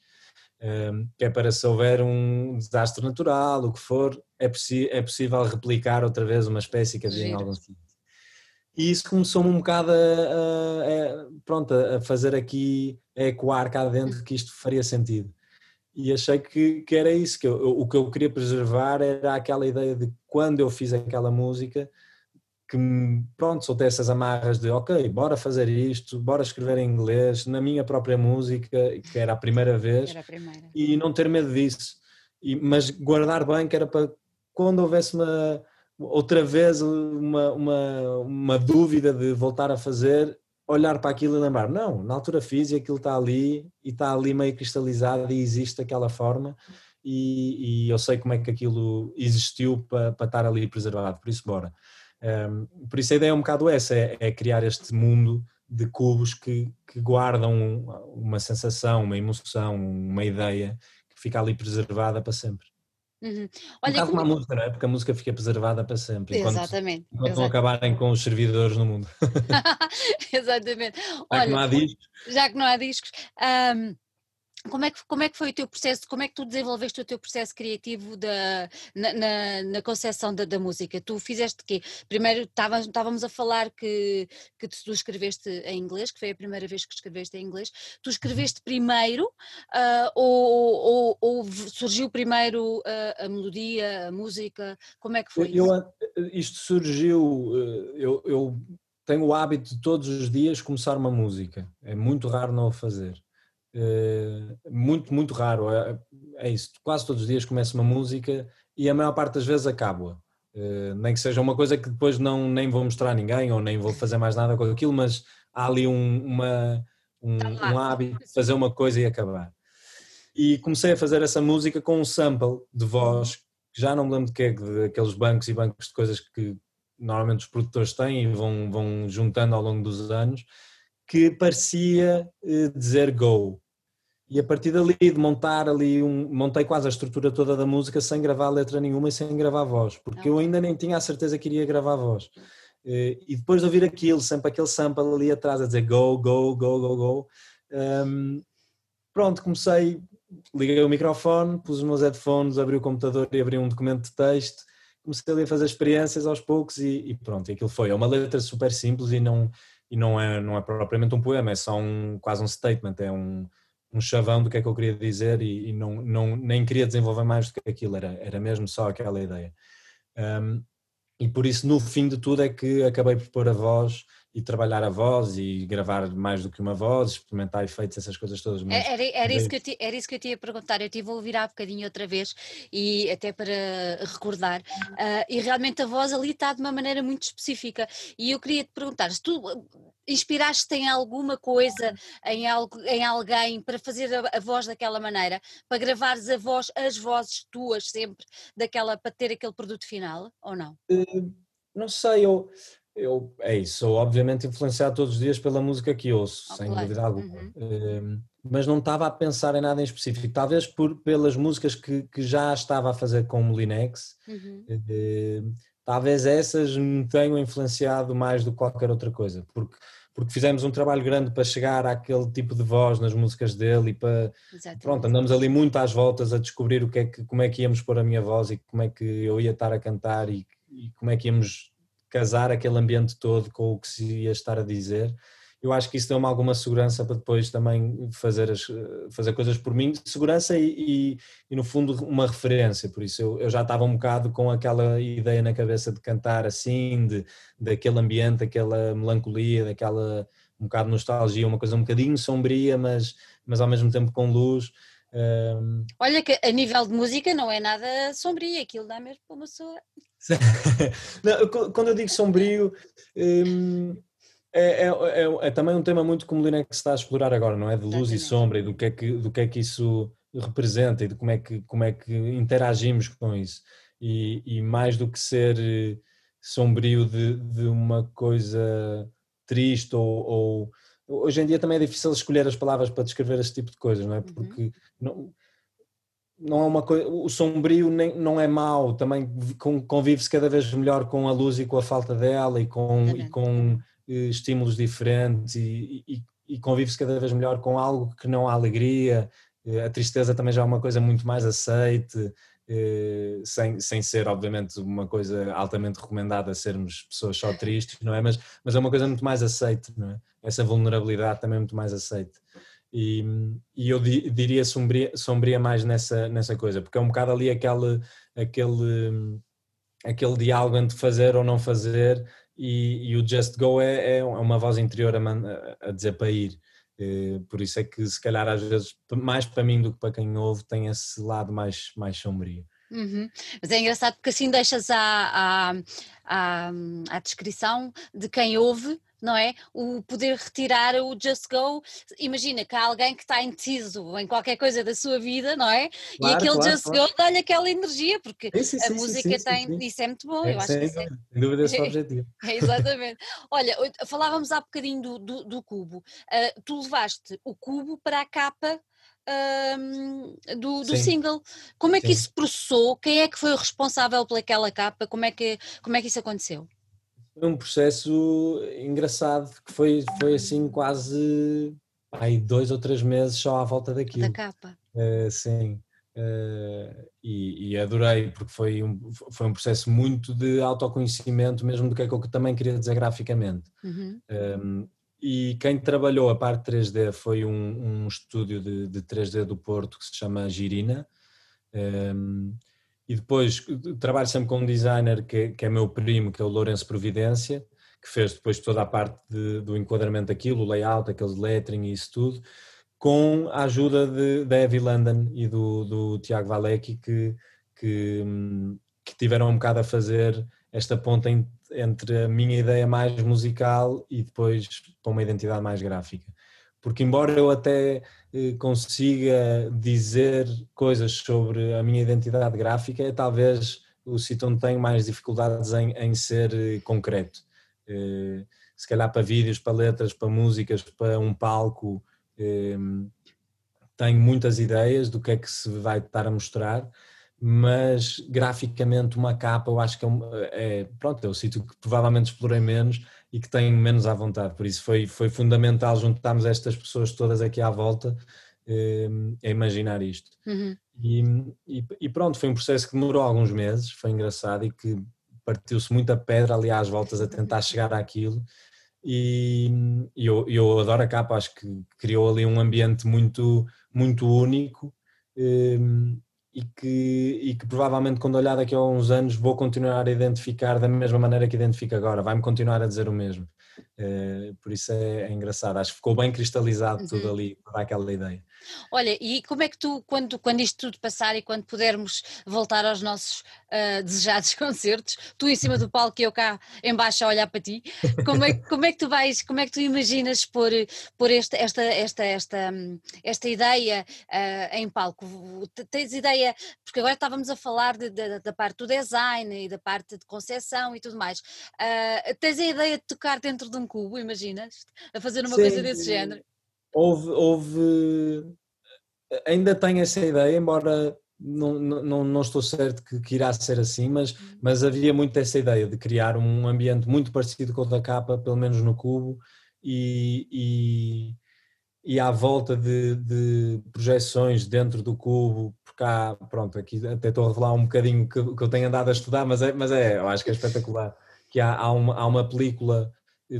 Um, que é para se houver um desastre natural, o que for, é, é possível replicar outra vez uma espécie que havia em algum sítio. E isso começou-me um bocado a, a, a, pronto, a fazer aqui, a ecoar cá dentro que isto faria sentido. E achei que, que era isso, que eu, o que eu queria preservar era aquela ideia de quando eu fiz aquela música, que pronto, soltei essas amarras de ok, bora fazer isto, bora escrever em inglês, na minha própria música, que era a primeira vez, a primeira. e não ter medo disso, e, mas guardar bem que era para quando houvesse uma outra vez uma, uma, uma dúvida de voltar a fazer, olhar para aquilo e lembrar, não, na altura fiz e aquilo está ali e está ali meio cristalizado e existe daquela forma e, e, eu sei como é que aquilo existiu para, para estar ali preservado, por isso bora. Um, por isso a ideia é um bocado essa, é, é criar este mundo de cubos que, que guardam uma sensação, uma emoção, uma ideia que fica ali preservada para sempre. Uhum. Olha, como... uma música, não é? Porque a música fica preservada para sempre. Enquanto, Exatamente. Enquanto não acabarem com os servidores no mundo. Exatamente. Já Olha, que não há discos. Já que não há discos. Um, como é, que, como é que foi o teu processo, como é que tu desenvolveste o teu processo criativo da, na, na, na concepção da, da, música? Tu fizeste o quê? Primeiro estávamos a falar que, que tu escreveste em inglês, que foi a primeira vez que escreveste em inglês. Tu escreveste primeiro uh, ou, ou, ou, surgiu primeiro a, a, melodia, a música? Como é que foi eu, Isto surgiu, eh, eu, eu tenho o hábito de todos os dias começar uma música, é muito raro não o fazer. Eh, muito, muito raro. É, é, isso, quase todos os dias começo uma música e a maior parte das vezes acabo-a. Uh, nem que seja uma coisa que depois não, nem vou mostrar a ninguém ou nem vou fazer mais nada com aquilo, mas há ali um, uma, um, um hábito de fazer uma coisa e acabar. E comecei a fazer essa música com um sample de voz, que já não me lembro de que é, daqueles bancos e bancos de coisas que normalmente os produtores têm e vão, vão juntando ao longo dos anos, que parecia eh, dizer go. E a partir dali, de montar ali, um, montei quase a estrutura toda da música sem gravar letra nenhuma e sem gravar voz, porque eu ainda nem tinha a certeza que iria gravar voz. Eh, e depois de ouvir aquilo, sempre aquele sample ali atrás a dizer go, go, go, go, go, um, pronto, comecei, liguei o microfone, pus os meus headphones, abri o computador e abri um documento de texto, comecei ali a fazer experiências aos poucos e, e pronto, e aquilo foi. É uma letra super simples e não e não é, não é propriamente um poema, é só um, quase um statement, é um, um chavão do que é que eu queria dizer e, e não, não, nem queria desenvolver mais do que aquilo, era, era mesmo só aquela ideia. Um, e por isso, no fim de tudo, é que acabei por pôr a voz e trabalhar a voz e gravar mais do que uma voz, experimentar efeitos, essas coisas todas. Mas era, era, isso que eu te, era isso que eu te ia perguntar, eu tive a ouvir há bocadinho outra vez e até para recordar, uh, e realmente a voz ali está de uma maneira muito específica e eu queria te perguntar, se tu inspiraste em alguma coisa, em, algo, em alguém para fazer a, a, voz daquela maneira, para gravares a voz, as vozes tuas sempre, daquela, para ter aquele produto final, ou não? Uh, não sei, eu eu, é isso, sou obviamente influenciado todos os dias pela música que ouço, oh, sem claro. dúvida alguma. Uhum. Ehm, mas não estava a pensar em nada em específico, talvez por, pelas músicas que, que já estava a fazer com o Linex, uhum. Ehm, talvez essas me tenham influenciado mais do que qualquer outra coisa, porque, porque fizemos um trabalho grande para chegar àquele tipo de voz nas músicas dele e para, Exatamente. pronto, andamos ali muito às voltas a descobrir o que é que, como é que íamos pôr a minha voz e como é que eu ia estar a cantar e, e como é que íamos casar aquele ambiente todo com o que se ia estar a dizer. Eu acho que isso deu-me alguma segurança para depois também fazer, as, fazer coisas por mim, segurança e, e, e no fundo uma referência, por isso eu, eu, já estava um bocado com aquela ideia na cabeça de cantar assim, de, daquele ambiente, daquela melancolia, daquela um bocado nostalgia, uma coisa um bocadinho sombria, mas, mas ao mesmo tempo com luz. Olha que a nível de música não é nada sombrio, aquilo dá mesmo para uma pessoa não, quando eu digo sombrio, hum, é, é, é, é, também um tema muito como o Linux está a explorar agora, não é? De luz e sombra e do que é que, do que, é que isso representa e de como é que, como é que interagimos com isso. E, e mais do que ser eh, sombrio de, de uma coisa triste ou, ou, hoje em dia também é difícil escolher as palavras para descrever esse tipo de coisas, não é? Uhum. Porque uhum. não, não é uma coisa, o sombrio nem, não é mau, também convive-se cada vez melhor com a luz e com a falta dela e com, e com eh, estímulos diferentes e, e, e convive-se cada vez melhor com algo que não há alegria, eh, a tristeza também já é uma coisa muito mais aceite, eh, sem, sem ser obviamente uma coisa altamente recomendada sermos pessoas só tristes, não é? Mas, mas é uma coisa muito mais aceite, não é? Essa vulnerabilidade também é muito mais aceite. E, e eu diria sombria, sombria mais nessa, nessa coisa, porque é um bocado ali aquele, aquele, aquele diálogo entre fazer ou não fazer, e, e o Just Go é, é uma voz interior a, a dizer para ir. Eh, por isso é que, se calhar, às vezes, mais para mim do que para quem ouve, tem esse lado mais, mais sombrio. Uhum. Mas é engraçado porque assim deixas a, a, a, a descrição de quem ouve não é? O poder retirar o just go. Imagina que há alguém que está indeciso em qualquer coisa da sua vida, não é? Claro, e aquele claro, just claro. go dá-lhe aquela energia, porque sim, sim, a música sim, tem. Isso é muito bom, é, eu acho que isso é. Sem dúvida, esse é o objetivo. É, exatamente. Olha, falávamos há bocadinho do, do, do cubo. Uh, tu levaste o cubo para a capa do, do single. Como é que Sim. isso processou? Quem é que foi o responsável pelaquela capa? Como é que, como é que isso aconteceu? Foi um processo engraçado, que foi, foi assim quase aí dois ou três meses só à volta daquilo. Da capa. Uh, sim. Uh, e, e, adorei, porque foi um, foi um processo muito de autoconhecimento, mesmo do que é que eu também queria dizer graficamente. Uhum. Um, e quem trabalhou a parte 3D foi um, um estúdio de, de, 3D do Porto que se chama Girina. Um, e depois trabalho sempre com um designer que, que, é meu primo, que é o Lourenço Providência, que fez depois toda a parte de, do enquadramento daquilo, o layout, aqueles lettering e isso tudo, com a ajuda de, da Evie London e do, do Tiago Valecki, que, que, que, tiveram um bocado a fazer esta ponta entre a minha ideia mais musical e depois para uma identidade mais gráfica. Porque embora eu até consiga dizer coisas sobre a minha identidade gráfica, é talvez o sítio onde tenho mais dificuldades em, em ser eh, concreto. Eh, se calhar para vídeos, para letras, para músicas, para um palco, tenho muitas ideias do que é que se vai estar a mostrar, mas graficamente uma capa eu acho que é, é pronto, é o sítio que provavelmente explorei menos e que tenho menos à vontade. Por isso foi, foi fundamental juntarmos estas pessoas todas aqui à volta eh, a imaginar isto. Uhum. E, e, e, pronto, foi um processo que demorou alguns meses, foi engraçado e que partiu-se muita pedra ali às voltas a tentar chegar àquilo. E, e eu, eu adoro a capa, acho que criou ali um ambiente muito, muito único. Eh, e que, e que provavelmente quando olhar daqui a uns anos vou continuar a identificar da mesma maneira que identifico agora, vai-me continuar a dizer o mesmo. Uh, por isso é, é, engraçado, acho que ficou bem cristalizado uhum. tudo ali, toda aquela ideia. Olha, e como é que tu, quando, quando isto tudo passar e quando pudermos voltar aos nossos uh, desejados concertos, tu em cima do palco e eu cá embaixo a olhar para ti, como é, como é que tu vais, como é que tu imaginas pôr, pôr esta, esta, esta, esta, esta ideia uh, em palco? Tens ideia, porque agora estávamos a falar de, de, da parte do design e da parte de concepção e tudo mais, uh, tens a ideia de tocar dentro de um cubo, imaginas? A fazer uma Sim. coisa desse género? Houve, houve ainda tenho essa ideia, embora não, não, não estou certo que, que, irá ser assim, mas, uhum. mas havia muito essa ideia de criar um ambiente muito parecido com o da capa, pelo menos no cubo, e, e, e à volta de, de, projeções dentro do cubo, porque há, pronto, aqui até estou a revelar um bocadinho que, que eu tenho andado a estudar, mas é, mas é, eu acho que é espetacular, que há, há, uma, há uma película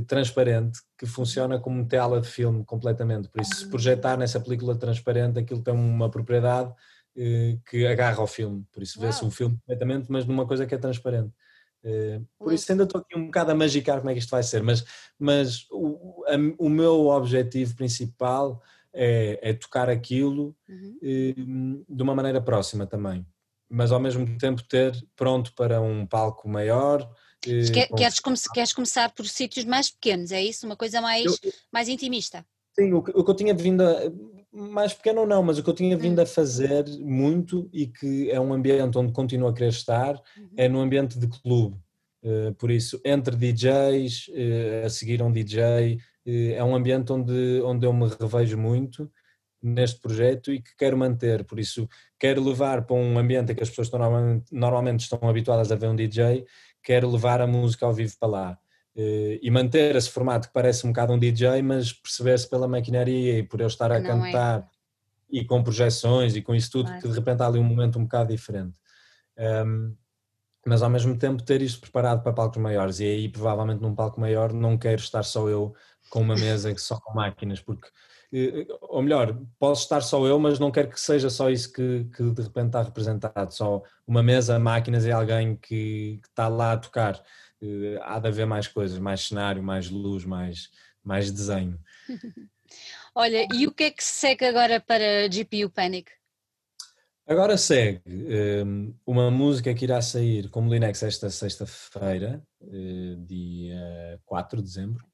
transparente que funciona como tela de filme completamente. Por isso, se projetar nessa película transparente, aquilo tem uma propriedade eh, que agarra ao filme. Por isso, vê-se um filme completamente, mas numa coisa que é transparente. Eh, por isso, ainda estou aqui um bocado a magicar como é que isto vai ser, mas, mas o, a, o meu objetivo principal é, é tocar aquilo uhum. eh, de uma maneira próxima também, mas ao mesmo tempo ter pronto para um palco maior Quer, queres, come queres começar por sítios mais pequenos, é isso? Uma coisa mais, eu, mais intimista? Sim, o que, o que eu tinha vindo a, mais pequeno ou não, mas o que eu tinha vindo hum. a fazer muito e que é um ambiente onde continuo a querer estar uhum. é no ambiente de clube. Uh, por isso, entre DJs, uh, a seguir um DJ, eh, é um ambiente onde, onde eu me revejo muito neste projeto e que quero manter. Por isso, quero levar para um ambiente em que as pessoas normalmente, normalmente estão habituadas a ver um DJ quer levar a música ao vivo para lá. Eh, e manter esse formato que parece um bocado um DJ, mas perceber-se pela maquinaria e por eu estar a é. cantar é. e com projeções e com isso tudo, claro. que de repente há ali um momento um bocado diferente. Um, mas ao mesmo tempo ter isto preparado para palcos maiores e aí provavelmente num palco maior não quero estar só eu com uma mesa só com máquinas, porque ou melhor, posso estar só eu, mas não quero que seja só isso que, que de repente está representado, só uma mesa, máquinas e alguém que, que está lá a tocar. Eh, há de haver mais coisas, mais cenário, mais luz, mais, mais desenho. Olha, e o que é que segue agora para GPU Panic? Agora segue ehm, uma música que irá sair com Linux esta sexta-feira, uh, dia 4 de dezembro.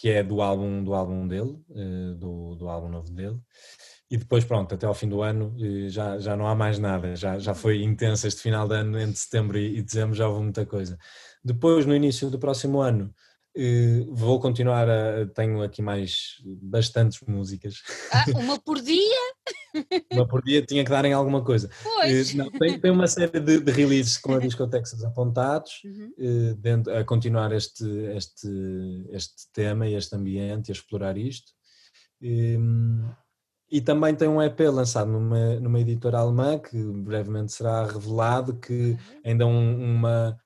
Que é do álbum, do álbum dele, eh, do, do álbum novo dele. E depois, pronto, até ao fim do ano eh, já, já não há mais nada, já, já foi intenso este final de ano, entre setembro e dezembro já houve muita coisa. Depois, no início do próximo ano, vou continuar a. Tenho aqui mais bastantes músicas. Ah, uma por dia? uma por dia tinha que dar em alguma coisa. Pois. Não, tem, tem uma série de, de releases com a Discotexas apontados uhum. Eh, dentro, a continuar este, este, este tema e este ambiente, a explorar isto. E, ehm, e também tem um EP lançado numa, numa editora alemã que brevemente será revelado, que uhum. ainda um, uma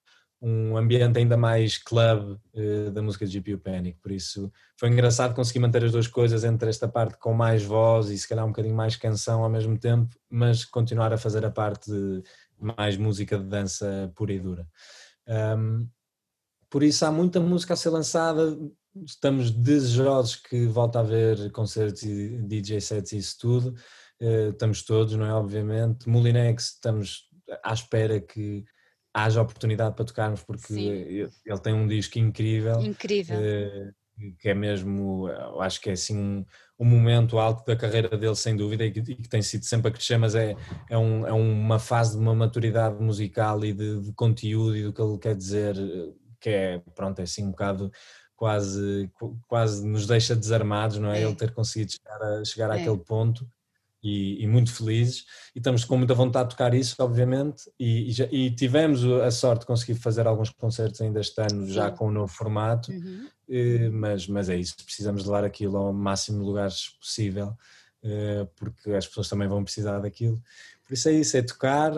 um ambiente ainda mais club uh, da música de GPU Panic, por isso foi engraçado conseguir manter as duas coisas entre esta parte com mais voz e se calhar um bocadinho mais canção ao mesmo tempo, mas continuar a fazer a parte mais música de dança pura e dura. Um, por isso há muita música a ser lançada, estamos desejosos que volte a haver concertos e DJ sets e isso tudo, uh, estamos todos, não é? Obviamente. Molinex, estamos à espera que haja oportunidade para tocarmos, porque ele, ele, tem um disco incrível. Incrível. Eh, que é mesmo, eu acho que é assim um, um momento alto da carreira dele, sem dúvida, e que, e que, tem sido sempre a crescer, mas é, é, um, é uma fase de uma maturidade musical e de, de, conteúdo e do que ele quer dizer, que é, pronto, é assim um bocado quase, quase nos deixa desarmados, não é? é. Ele ter conseguido chegar, a, chegar é. àquele ponto e, e, muito felizes e estamos com muita vontade de tocar isso, obviamente, e, e, já, e tivemos a sorte de conseguir fazer alguns concertos ainda este ano, Sim. já com o um novo formato, uhum. Eh, mas, mas é isso, precisamos levar aquilo ao máximo de lugares possível, eh, porque as pessoas também vão precisar daquilo. Por isso é isso, é tocar.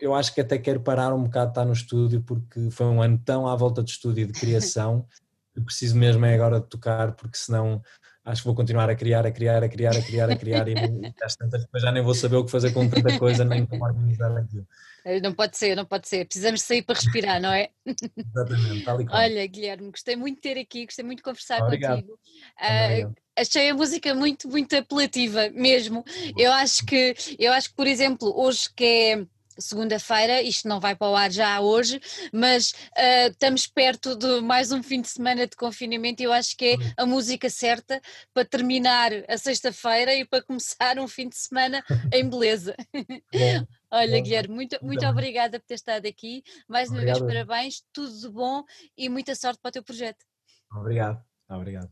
Eu acho que até quero parar um bocado de estar no estúdio, porque foi um ano tão à volta de estúdio e de criação, que preciso mesmo é agora de tocar, porque senão acho que vou continuar a criar, a criar, a criar, a criar, a criar e às tantas depois já nem vou saber o que fazer com tanta coisa, nem como organizar aquilo. Eh, não pode ser, não pode ser. Precisamos sair para respirar, não é? Exatamente, tal e qual. Olha, Guilherme, gostei muito de ter aqui, gostei muito de conversar Obrigado. contigo. Uh, achei a música muito, muito apelativa mesmo. Eu acho que, eu acho que, por exemplo, hoje que é segunda-feira, isto não vai para o ar já hoje, mas uh, estamos perto de mais um fim de semana de confinamento e eu acho que é a música certa para terminar a sexta-feira e para começar um fim de semana em beleza. Bom, Olha, bom, Guilherme, muito, muito obrigada por ter estado aqui. Mais uma Obrigado. vez, parabéns, tudo de bom e muita sorte para o teu projeto. Obrigado. Obrigado.